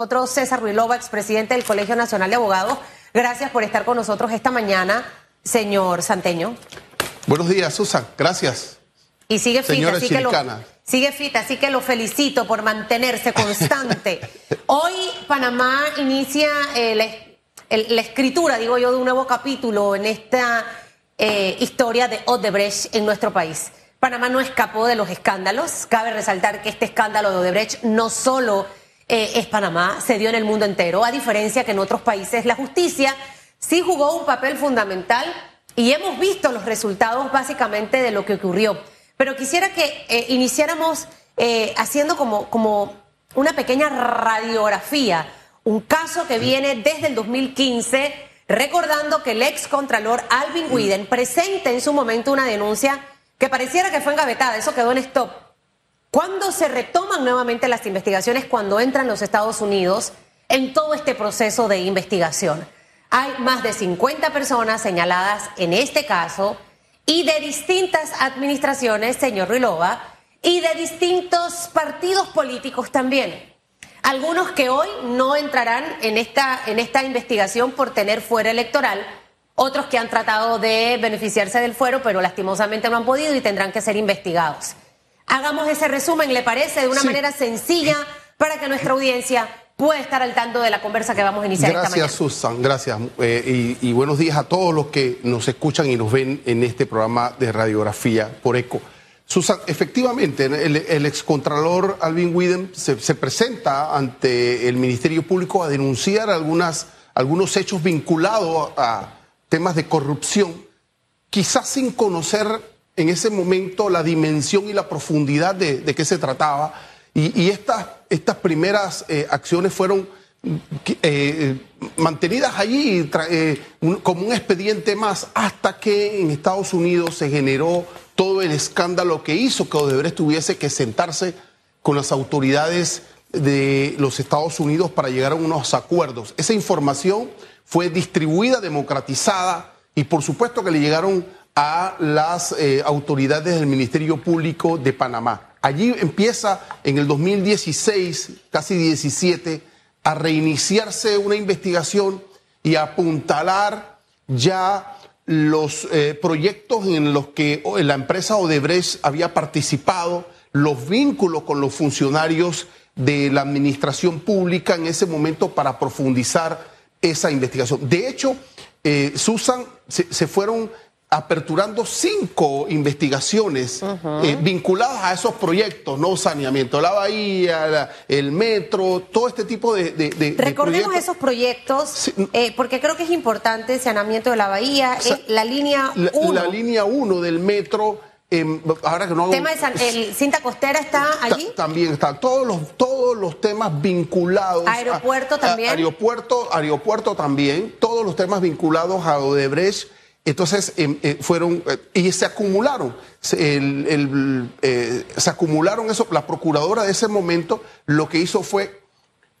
nosotros César Ruilova, expresidente del Colegio Nacional de Abogados. Gracias por estar con nosotros esta mañana, señor Santeño. Buenos días, Susan. Gracias. Y sigue fita, así que lo, sigue fita, así que lo felicito por mantenerse constante. Hoy Panamá inicia eh, la, el- la escritura, digo yo, de un nuevo capítulo en esta eh, historia de Odebrecht en nuestro país. Panamá no escapó de los escándalos. Cabe resaltar que este escándalo de Odebrecht no solo eh, es Panamá, se dio en el mundo entero, a diferencia que en otros países la justicia sí jugó un papel fundamental y hemos visto los resultados básicamente de lo que ocurrió. Pero quisiera que eh, iniciáramos eh, haciendo como, como una pequeña radiografía, un caso que viene desde el 2015, recordando que el ex contralor Alvin Widen presenta en su momento una denuncia que pareciera que fue engavetada, eso quedó en stop. ¿Cuándo se retoman nuevamente las investigaciones? Cuando entran los Estados Unidos en todo este proceso de investigación. Hay más de 50 personas señaladas en este caso y de distintas administraciones, señor Ruilova, y de distintos partidos políticos también. Algunos que hoy no entrarán en esta, en esta investigación por tener fuero electoral, otros que han tratado de beneficiarse del fuero, pero lastimosamente no han podido y tendrán que ser investigados. Hagamos ese resumen, ¿le parece? De una Sí. manera sencilla para que nuestra audiencia pueda estar al tanto de la conversa que vamos a iniciar esta mañana. Gracias, Susan. Gracias. Eh, y, y buenos días a todos los que nos escuchan y nos ven en este programa de radiografía por ECO. Susan, efectivamente, el, el excontralor Alvin Widen se, se presenta ante el Ministerio Público a denunciar algunas, algunos hechos vinculados a temas de corrupción, quizás sin conocer en ese momento la dimensión y la profundidad de, qué se trataba. Y, estas, estas primeras eh, acciones fueron eh, mantenidas allí eh, como un expediente más hasta que en Estados Unidos se generó todo el escándalo que hizo que Odebrecht tuviese que sentarse con las autoridades de los Estados Unidos para llegar a unos acuerdos. Esa información fue distribuida, democratizada y por supuesto que le llegaron a las eh, autoridades del Ministerio Público de Panamá. Allí empieza en el 2016, casi 17, a reiniciarse una investigación y a apuntalar ya los eh, proyectos en los que la empresa Odebrecht había participado, los vínculos con los funcionarios de la administración pública en ese momento para profundizar esa investigación. De hecho, eh, Susan, se fueron aperturando cinco investigaciones eh, vinculadas a esos proyectos, ¿no? Saneamiento de la bahía, la- el metro, todo este tipo de, de- de- de Recordemos proyectos. esos proyectos, Sí. eh, porque creo que es importante, saneamiento de la bahía, sea, la línea La, 1. la línea 1 del metro, em, ahora que no hago- tema de San- el cinta costera está allí. También están todos los, todos los temas vinculados. Aeropuerto a- también. aeropuerto, aeropuerto también. Todos los temas vinculados a Odebrecht. Entonces em, eh, fueron eh, y se acumularon. Se, el- el, eh, se acumularon eso. La procuradora de ese momento lo que hizo fue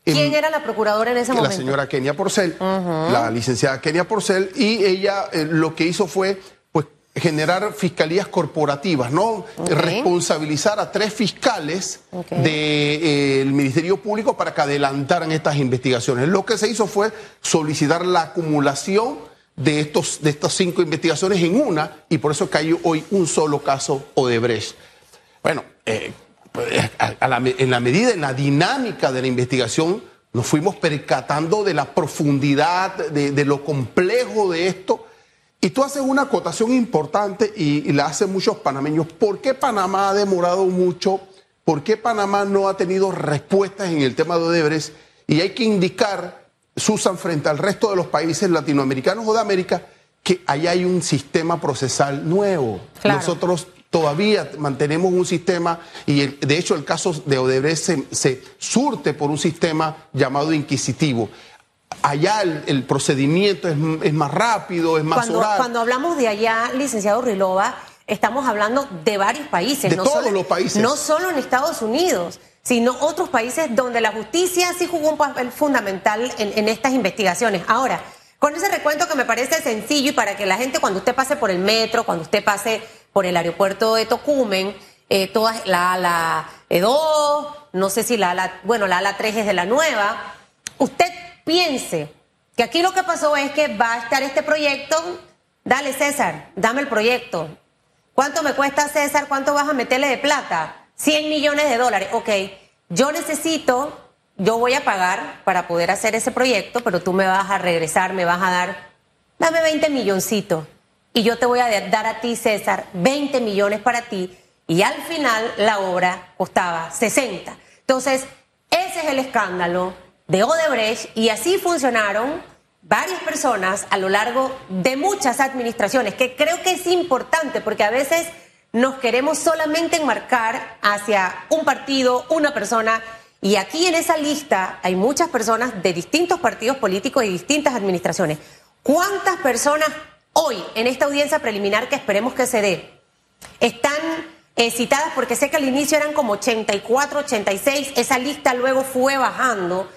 em, ¿Quién era la procuradora en ese la momento? señora Kenia Porcel, la licenciada Kenia Porcel, y ella lo que hizo fue pues generar fiscalías corporativas, ¿no? Responsabilizar a tres fiscales del Ministerio Público para que adelantaran estas investigaciones. Lo que se hizo fue solicitar la acumulación de estos de estas cinco investigaciones en una y por eso cayó hoy un solo caso Odebrecht. Bueno, eh, pues, a- en la medida, en la dinámica de la investigación, nos fuimos percatando de la profundidad, de, de lo complejo de esto. Y tú haces una acotación importante y, y la hacen muchos panameños. ¿Por qué Panamá ha demorado mucho? ¿Por qué Panamá no ha tenido respuestas en el tema de Odebrecht? Y hay que indicar, Susan, frente al resto de los países latinoamericanos o de América, que ahí hay un sistema procesal nuevo. Claro. Nosotros todavía mantenemos un sistema y el- de hecho el caso de Odebrecht se, se surte por un sistema llamado inquisitivo. Allá el, el procedimiento es, más rápido, es más Cuando, oral. cuando hablamos de allá, licenciado Rilova, estamos hablando de varios países. De no todos solo- los países. No solo en Estados Unidos, sino otros países donde la justicia sí jugó un papel fundamental en, estas investigaciones. Ahora, con ese recuento que me parece sencillo y para que la gente cuando usted pase por el metro, cuando usted pase por el aeropuerto de Tocumen, eh, todas la ala 2, no sé si la ala, bueno, la ala 3 es de la nueva, usted piense que aquí lo que pasó es que va a estar este proyecto, dale César, dame el proyecto. ¿Cuánto me cuesta César? ¿Cuánto vas a meterle de plata? 100 millones de dólares. Ok, yo necesito, yo voy a pagar para poder hacer ese proyecto, pero tú me vas a regresar, me vas a dar, dame 20 milloncitos. Y yo te voy a dar a ti, César, 20 millones para ti. Y al final la obra costaba 60. Entonces, ese es el escándalo de Odebrecht y así funcionaron varias personas a lo largo de muchas administraciones, que creo que es importante porque a veces nos queremos solamente enmarcar hacia un partido, una persona, y aquí en esa lista hay muchas personas de distintos partidos políticos y distintas administraciones. ¿Cuántas personas hoy en esta audiencia preliminar que esperemos que se dé están eh, citadas? Porque sé que al inicio eran como 84, 86, esa lista luego fue bajando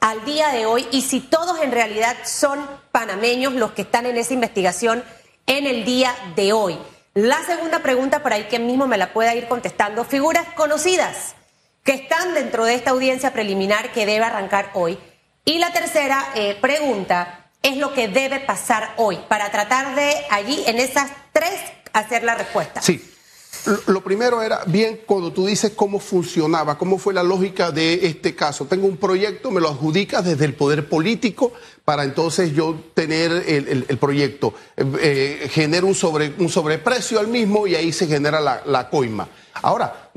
al día de hoy y si todos en realidad son panameños los que están en esa investigación en el día de hoy. La segunda pregunta, por ahí que mismo me la pueda ir contestando, figuras conocidas que están dentro de esta audiencia preliminar que debe arrancar hoy. Y la tercera eh, pregunta es lo que debe pasar hoy para tratar de allí, en esas tres, hacer la respuesta. Sí. Lo primero era bien cuando tú dices cómo funcionaba, cómo fue la lógica de este caso. Tengo un proyecto, me lo adjudicas desde el poder político para entonces yo tener el, proyecto. Eh, genero un, sobre, un sobreprecio al mismo y ahí se genera la, la coima. Ahora,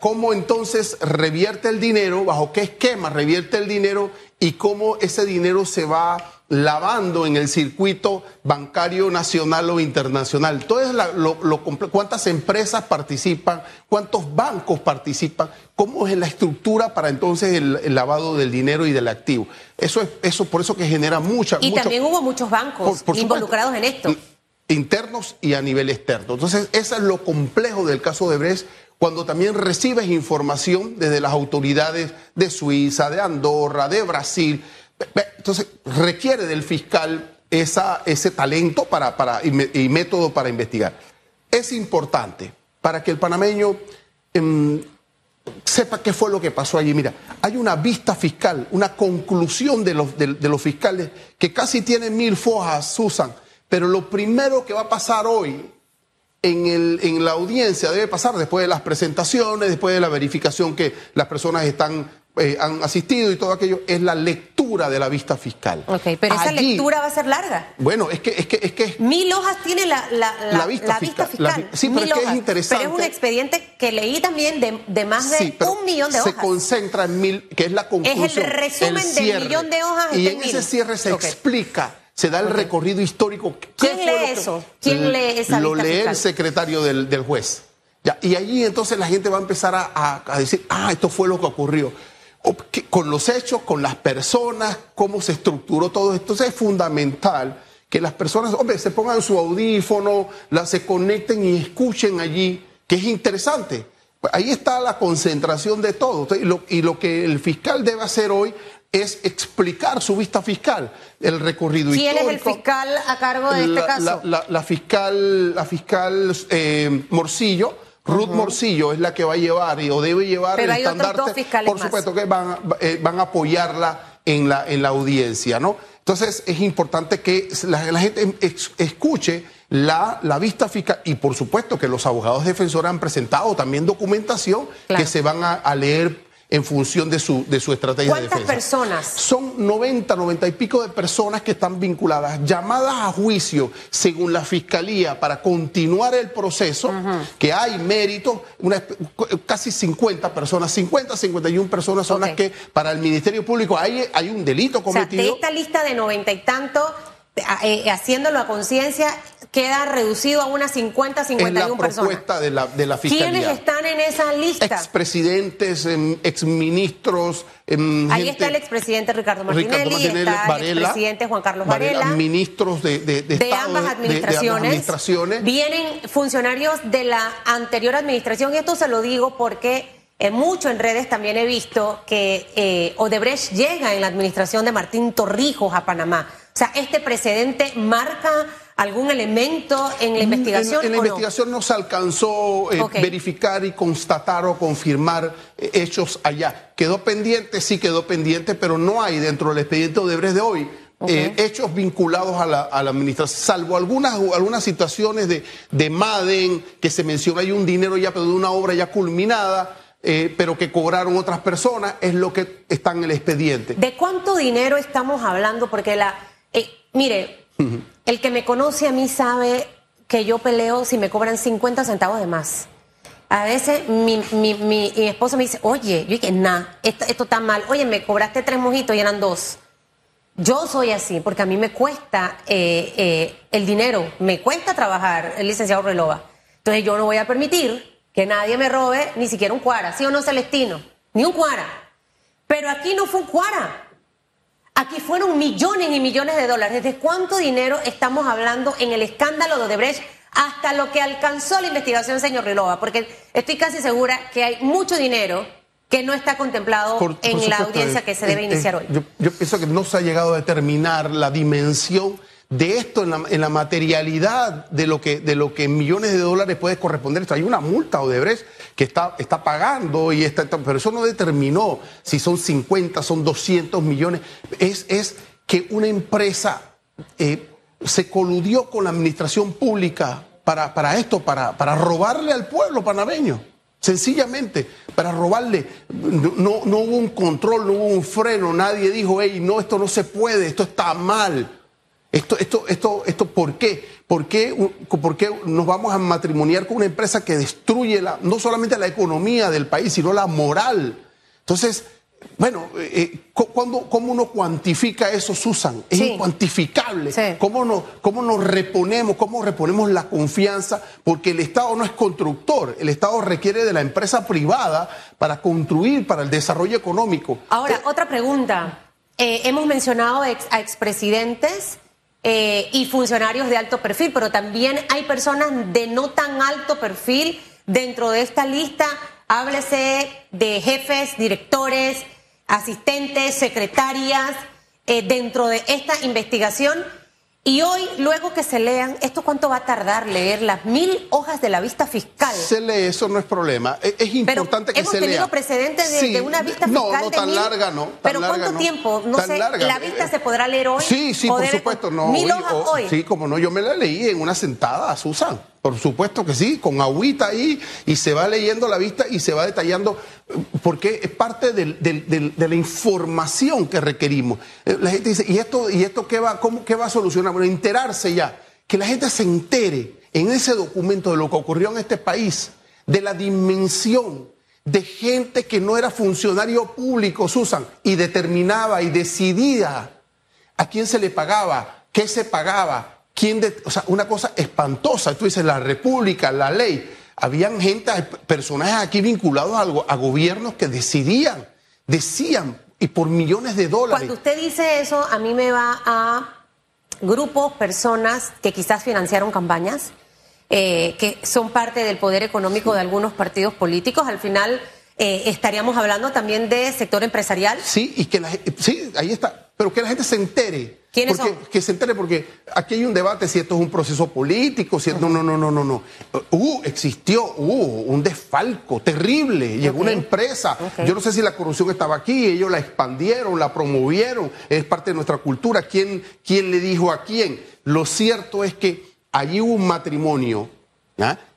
¿cómo entonces revierte el dinero? ¿Bajo qué esquema revierte el dinero? Y cómo ese dinero se va lavando en el circuito bancario nacional o internacional. Lo, cuántas empresas participan, cuántos bancos participan, cómo es la estructura para entonces el, lavado del dinero y del activo. Eso es eso por eso que genera mucha. Y también hubo muchos bancos involucrados en esto. Internos y a nivel externo. Entonces, eso es lo complejo del caso de Bres cuando también recibes información desde las autoridades de Suiza, de Andorra, de Brasil, entonces, requiere del fiscal esa, ese talento para, para, y, método para investigar. Es importante para que el panameño em, sepa qué fue lo que pasó allí. Mira, hay una vista fiscal, una conclusión de los, de, los fiscales que casi tienen mil fojas, Susan, pero lo primero que va a pasar hoy en, el, en, la audiencia debe pasar después de las presentaciones, después de la verificación que las personas están eh, han asistido y todo aquello, es la lectura de la vista fiscal. Ok, pero esa lectura va a ser larga. Bueno, es que es que es que mil hojas tiene la, la, vista, fiscal. sí, pero es que es interesante. Pero es un expediente que leí también de, de más de un millón de hojas. Se concentra en mil, que es la conclusión. Es el resumen del millón de hojas. Y en ese cierre se explica se da el recorrido histórico. ¿Quién lee eso? ¿Quién lee esa Lo lee el secretario del, del juez. Ya, y allí entonces la gente va a empezar a, a, decir, ah, esto fue lo que ocurrió con los hechos, con las personas, cómo se estructuró todo esto. Entonces es fundamental que las personas, hombre, se pongan su audífono, la, se conecten y escuchen allí, que es interesante. Ahí está la concentración de todo. Y lo, y lo que el fiscal debe hacer hoy es explicar su vista fiscal, el recorrido histórico. ¿Quién es el fiscal a cargo de este caso? La, fiscal, la fiscal eh, Morcillo Ruth Morcillo es la que va a llevar y, o debe llevar el estandarte. por supuesto que van, eh, van a apoyarla en la, en la audiencia, ¿no? Entonces es importante que la, gente escuche la, la, vista fiscal y por supuesto que los abogados defensores han presentado también documentación que se van a, a leer en función de su, de su estrategia de defensa. ¿Cuántas personas? Son 90, 90 y pico de personas que están vinculadas, llamadas a juicio según la Fiscalía para continuar el proceso, que hay mérito, una, casi 50 personas, 50, 51 personas son las que para el Ministerio Público hay, hay un delito cometido. O de esta lista de 90 y tanto, eh, haciéndolo a conciencia, queda reducido a unas 50, 51 personas. la propuesta de la, de la Fiscalía. ¿Quiénes están en esa lista? Expresidentes, em, exministros. Em, Ahí está el expresidente Ricardo Martinelli, está el expresidente Juan Carlos Varela. ministros de, de, de, ambas administraciones. Vienen funcionarios de la anterior administración y esto se lo digo porque eh, mucho en redes también he visto que eh, Odebrecht llega en la administración de Martín Torrijos a Panamá. O sea, ¿este precedente marca algún elemento en la investigación? En, la investigación no? se alcanzó eh, verificar y constatar o confirmar hechos allá. Quedó pendiente, sí quedó pendiente, pero no hay dentro del expediente Odebrecht de hoy hechos vinculados a la, administración, salvo algunas, algunas situaciones de, de Maden, que se menciona hay un dinero ya, pero de una obra ya culminada, eh, pero que cobraron otras personas, es lo que está en el expediente. ¿De cuánto dinero estamos hablando? Porque la. Eh, mire, el que me conoce a mí sabe que yo peleo si me cobran 50 centavos de más. A veces mi, mi, mi, esposo me dice, oye, yo dije, nah, esto, esto, está mal. Oye, me cobraste tres mojitos y eran dos. Yo soy así, porque a mí me cuesta eh, el dinero, me cuesta trabajar, el licenciado Relova. Entonces yo no voy a permitir que nadie me robe ni siquiera un cuara, ¿sí o no, Celestino? Ni un cuara. Pero aquí no fue un cuara. Aquí fueron millones y millones de dólares. ¿Desde cuánto dinero estamos hablando en el escándalo de Odebrecht hasta lo que alcanzó la investigación, señor Rilova? Porque estoy casi segura que hay mucho dinero que no está contemplado en la audiencia que se debe iniciar hoy. Yo, yo pienso que no se ha llegado a determinar la dimensión de esto en la, materialidad de lo, que, de lo que millones de dólares puede corresponder. Esto hay una multa Odebrecht que está, está pagando, y está, pero eso no determinó si son 50, son 200 millones. Es, es que una empresa eh, se coludió con la administración pública para, para esto, para, para robarle al pueblo panameño. Sencillamente, para robarle, no, no hubo un control, no hubo un freno, nadie dijo, hey, no, esto no se puede, esto está mal. Esto, esto, esto, esto, ¿por qué? ¿Por qué, ¿Por qué nos vamos a matrimoniar con una empresa que destruye la, no solamente la economía del país, sino la moral? Entonces, bueno, eh, eh ¿cómo uno cuantifica eso, Susan? Es incuantificable. ¿Cómo, nos, ¿Cómo nos reponemos? ¿Cómo reponemos la confianza? Porque el Estado no es constructor. El Estado requiere de la empresa privada para construir, para el desarrollo económico. Ahora, eh, otra pregunta. Eh, hemos mencionado a expresidentes eh, y funcionarios de alto perfil, pero también hay personas de no tan alto perfil dentro de esta lista. Háblese de jefes, directores, asistentes, secretarias, eh, dentro de esta investigación y hoy, luego que se lean, ¿esto cuánto va a tardar leer las mil hojas de la vista fiscal? Se lee, eso no es problema. E-, es, importante que se lea. Hemos tenido precedentes de, una vista fiscal. No, no tan larga, no. pero ¿cuánto tiempo? No sé, ¿la vista se podrá leer hoy? Sí, sí, por supuesto. No, mil hojas hoy. Sí, como no, yo me la leí en una sentada, Susan. Por supuesto que sí, con agüita ahí y se va leyendo la vista y se va detallando, porque es parte de la información que requerimos. Eh, la gente dice, ¿y esto, y esto qué, va, cómo, qué va a solucionar? Bueno, enterarse ya, que la gente se entere en ese documento de lo que ocurrió en este país, de la dimensión de gente que no era funcionario público, Susan, y determinaba y decidía a quién se le pagaba, qué se pagaba, ¿Quién o sea, una cosa espantosa. Tú dices, la república, la ley. Habían gente, personajes aquí vinculados a, a gobiernos que decidían, decían, y por millones de dólares. Cuando usted dice eso, a mí me va a grupos, personas que quizás financiaron campañas, eh, que son parte del poder económico de algunos partidos políticos. Al final eh, estaríamos hablando también de sector empresarial. Sí, y que la, sí, ahí está, pero que la gente se entere ¿Quiénes porque, Que se entere, porque aquí hay un debate si esto es un proceso político, si no, no, no, no, no, no. Uh, existió, uh, un desfalco terrible. Llegó una empresa. Yo no sé si la corrupción estaba aquí, ellos la expandieron, la promovieron, es parte de nuestra cultura. ¿Quién, quién le dijo a quién? Lo cierto es que allí hubo un matrimonio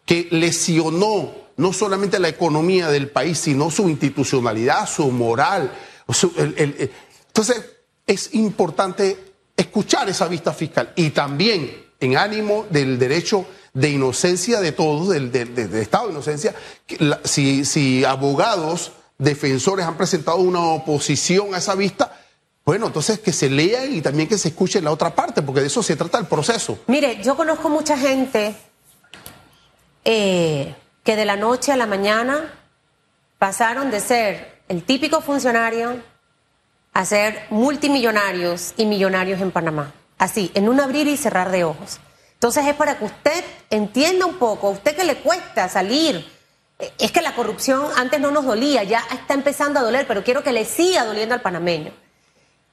que lesionó no solamente la economía del país, sino su institucionalidad, su moral. entonces, es importante escuchar esa vista fiscal y también en ánimo del derecho de inocencia de todos, del, estado de inocencia, si, abogados, defensores han presentado una oposición a esa vista, bueno, entonces que se lean y también que se escuche la otra parte, porque de eso se trata el proceso. Mire, yo conozco mucha gente eh, que de la noche a la mañana pasaron de ser el típico funcionario a ser multimillonarios y millonarios en Panamá. Así, en un abrir y cerrar de ojos. Entonces es para que usted entienda un poco, a usted que le cuesta salir es que la corrupción antes no nos dolía, ya está empezando a doler, pero quiero que le siga doliendo al panameño.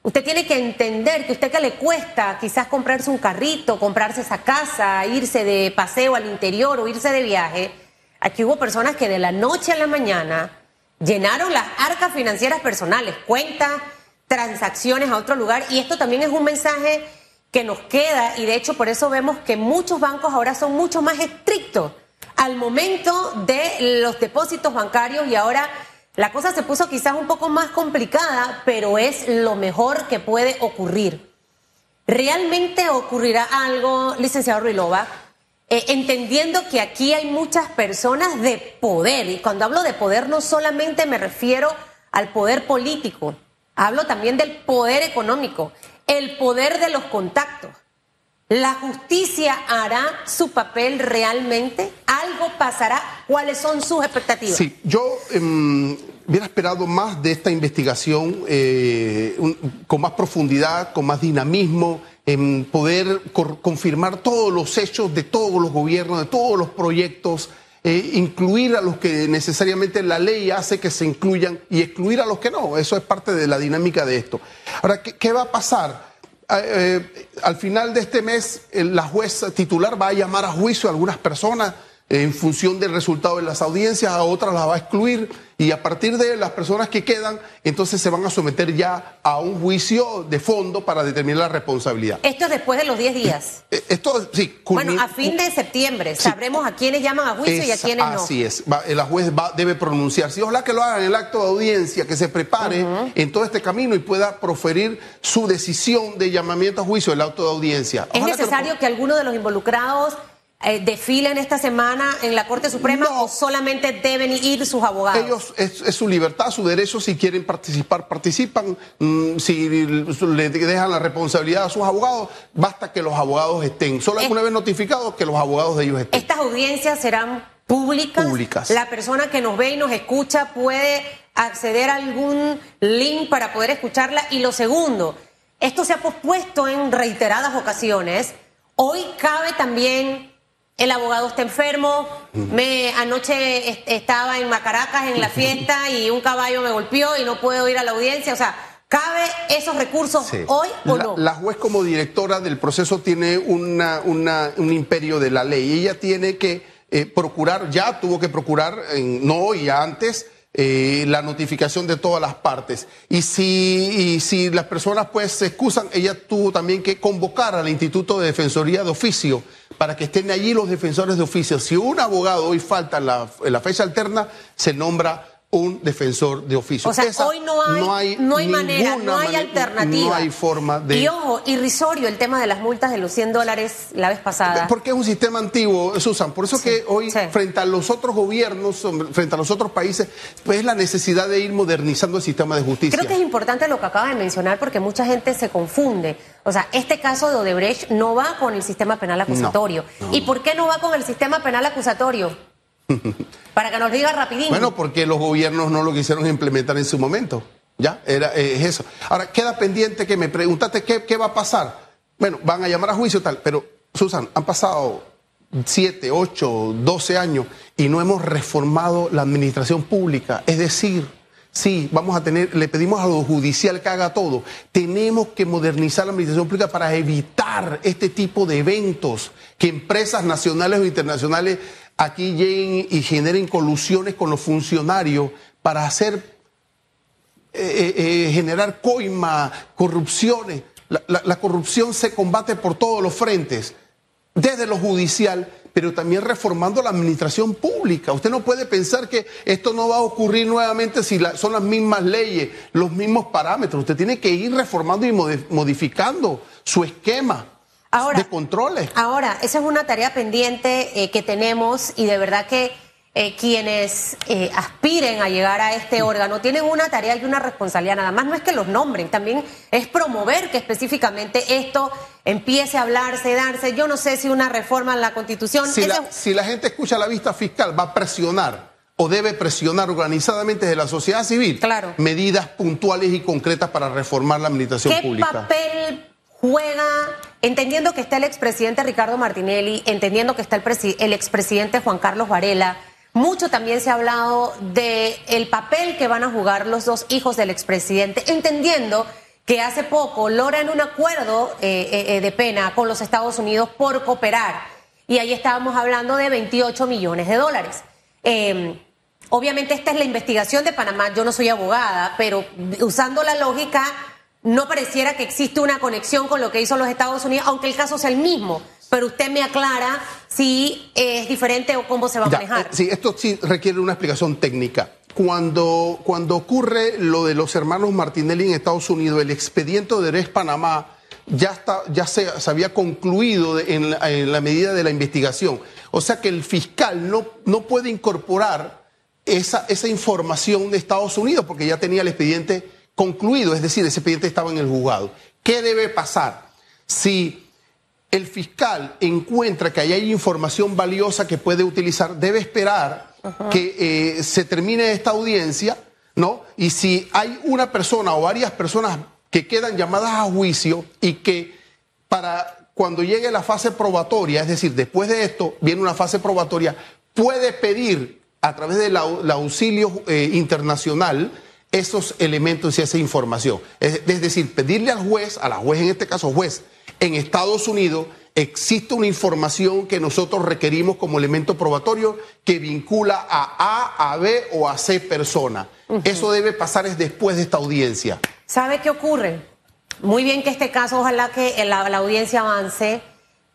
Usted tiene que entender que usted que le cuesta quizás comprarse un carrito, comprarse esa casa, irse de paseo al interior o irse de viaje. Aquí hubo personas que de la noche a la mañana llenaron las arcas financieras personales, cuentas, transacciones a otro lugar. Y esto también es un mensaje que nos queda y de hecho por eso vemos que muchos bancos ahora son mucho más estrictos al momento de los depósitos bancarios y ahora la cosa se puso quizás un poco más complicada, pero es lo mejor que puede ocurrir. ¿Realmente ocurrirá algo, licenciado Ruilova? Eh, entendiendo que aquí hay muchas personas de poder, y cuando hablo de poder no solamente me refiero al poder político, hablo también del poder económico, el poder de los contactos. ¿La justicia hará su papel realmente? ¿Algo pasará? ¿Cuáles son sus expectativas? Sí, yo eh, hubiera esperado más de esta investigación eh, con más profundidad, con más dinamismo, en poder confirmar todos los hechos de todos los gobiernos, de todos los proyectos. Eh, incluir a los que necesariamente la ley hace que se incluyan y excluir a los que no. Eso es parte de la dinámica de esto. Ahora, ¿qué, va a pasar? Eh, eh, al final de este mes, la jueza titular va a llamar a juicio a algunas personas en función del resultado de las audiencias, a otras las va a excluir y a partir de las personas que quedan, entonces se van a someter ya a un juicio de fondo para determinar la responsabilidad. Esto es después de los 10 días. Eh, esto, sí. Bueno, a fin de septiembre sabremos a quiénes llaman a juicio y a quiénes no. Así es. la juez va, debe pronunciarse. Ojalá que lo haga en el acto de audiencia, que se prepare en todo este camino y pueda proferir su decisión de llamamiento a juicio, el acto de audiencia. ¿Es necesario que alguno de los involucrados eh, desfilen esta semana en la Corte Suprema o solamente deben ir sus abogados? Ellos, es, su libertad, su derecho, si quieren participar, participan. Mm, si le dejan la responsabilidad a sus abogados, basta que los abogados estén. Solo una vez notificados que los abogados de ellos estén. Estas audiencias serán públicas. Públicas. La persona que nos ve y nos escucha puede acceder a algún link para poder escucharla. Y lo segundo, esto se ha pospuesto en reiteradas ocasiones. Hoy cabe también el abogado está enfermo, me anoche estaba en Macaracas en la fiesta y un caballo me golpeó y no puedo ir a la audiencia, o sea, ¿cabe esos recursos hoy o no? La juez como directora del proceso tiene una, un imperio de la ley, ella tiene que eh, procurar, ya tuvo que procurar, no y antes, eh, la notificación de todas las partes. Y si, si las personas pues se excusan, ella tuvo también que convocar al Instituto de Defensoría de Oficio para que estén allí los defensores de oficio. Si un abogado hoy falta en la, en la fecha alterna, se nombra un defensor de oficio. O sea, hoy no hay, no hay, manera, no hay alternativa. No hay forma de... Y ojo, irrisorio el tema de las multas de los 100 dólares la vez pasada. Porque es un sistema antiguo, Susan. Por eso que hoy, frente a los otros gobiernos, frente a los otros países, pues es la necesidad de ir modernizando el sistema de justicia. Creo que es importante lo que acaba de mencionar porque mucha gente se confunde. O sea, este caso de Odebrecht no va con el sistema penal acusatorio. ¿Y por qué no va con el sistema penal acusatorio? Para que nos diga rapidín. Bueno, porque los gobiernos no lo quisieron implementar en su momento. Ya, era, eh, es eso. Ahora, queda pendiente que me preguntaste qué, qué va a pasar. Bueno, van a llamar a juicio tal, pero Susan, han pasado siete, ocho, doce años y no hemos reformado la administración pública. Es decir, sí, vamos a tener, le pedimos a lo judicial que haga todo. Tenemos que modernizar la administración pública para evitar este tipo de eventos que empresas nacionales o internacionales aquí lleguen y generen colusiones con los funcionarios para hacer, eh, eh, eh, generar coima, corrupciones. La, corrupción se combate por todos los frentes, desde lo judicial, pero también reformando la administración pública. Usted no puede pensar que esto no va a ocurrir nuevamente si son las mismas leyes, los mismos parámetros. Usted tiene que ir reformando y modificando su esquema ahora, de controles. Ahora, esa es una tarea pendiente eh, que tenemos y de verdad que eh, quienes eh, aspiren a llegar a este órgano tienen una tarea y una responsabilidad. Nada más no es que los nombren, también es promover que específicamente esto empiece a hablarse, darse. Yo no sé si una reforma en la Constitución. Si, la, si la gente escucha la vista fiscal, va a presionar o debe presionar organizadamente desde la sociedad civil claro. medidas puntuales y concretas para reformar la administración pública. ¿Qué papel juega entendiendo que está el expresidente Ricardo Martinelli, entendiendo que está el, el expresidente Juan Carlos Varela, mucho también se ha hablado de el papel que van a jugar los dos hijos del expresidente, entendiendo que hace poco logran un acuerdo eh, eh, de pena con los Estados Unidos por cooperar. Y ahí estábamos hablando de 28 millones de dólares. Em, obviamente esta es la investigación de Panamá, yo no soy abogada, pero usando la lógica, no pareciera que existe una conexión con lo que hizo los Estados Unidos, aunque el caso sea el mismo pero usted me aclara si es diferente o cómo se va a manejar. Eh, sí, esto sí requiere una explicación técnica. Cuando, cuando ocurre lo de los hermanos Martinelli en Estados Unidos, el expediente de Eres Panamá ya, está, ya se, había concluido en, la, medida de la investigación. O sea que el fiscal no, no puede incorporar esa, esa información de Estados Unidos porque ya tenía el expediente concluido, es decir, ese expediente estaba en el juzgado. ¿Qué debe pasar? Si el fiscal encuentra que hay información valiosa que puede utilizar, debe esperar que eh, se termine esta audiencia, ¿no? Y si hay una persona o varias personas que quedan llamadas a juicio y que para cuando llegue la fase probatoria, es decir, después de esto viene una fase probatoria, puede pedir a través del auxilio eh, internacional esos elementos y esa información. Es, es decir, pedirle al juez, a la juez en este caso juez, en Estados Unidos existe una información que nosotros requerimos como elemento probatorio que vincula a A, a B o a C persona. Eso debe pasar es después de esta audiencia. ¿Sabe qué ocurre? Muy bien que este caso, ojalá que la, audiencia avance.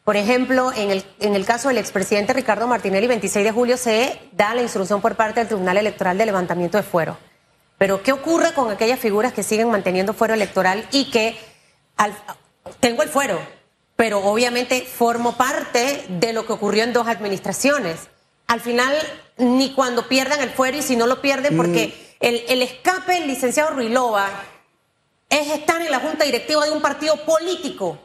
Por ejemplo, en el, en el caso del expresidente Ricardo Martinelli, 26 de julio se da la instrucción por parte del Tribunal Electoral de levantamiento de fuero. Pero ¿qué ocurre con aquellas figuras que siguen manteniendo fuero electoral y que al, tengo el fuero, pero obviamente formo parte de lo que ocurrió en dos administraciones. Al final, ni cuando pierdan el fuero y si no lo pierden, porque mm. el, el escape del licenciado Ruilova es estar en la junta directiva de un partido político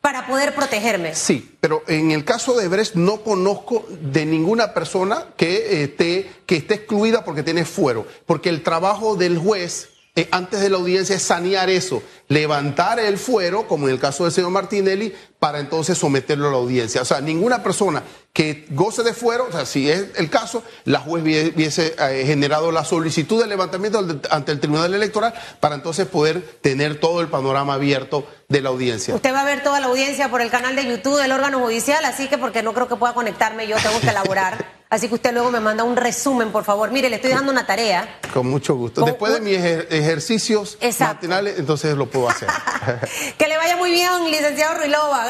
para poder protegerme. Sí, pero en el caso de Brecht no conozco de ninguna persona que esté, que esté excluida porque tiene fuero, porque el trabajo del juez eh, antes de la audiencia es sanear eso, levantar el fuero, como en el caso del señor Martinelli, para entonces someterlo a la audiencia. O sea, ninguna persona que goce de fuero, o sea, si es el caso, la juez hubiese eh, generado la solicitud de levantamiento ante el Tribunal Electoral para entonces poder tener todo el panorama abierto de la audiencia. Usted va a ver toda la audiencia por el canal de YouTube del órgano judicial, así que porque no creo que pueda conectarme, yo tengo que elaborar. Así que usted luego me manda un resumen, por favor. Mire, le estoy dejando una tarea. Con mucho gusto. Después de mis ejercicios matinales, entonces lo puedo hacer. que le vaya muy bien, licenciado Ruilova.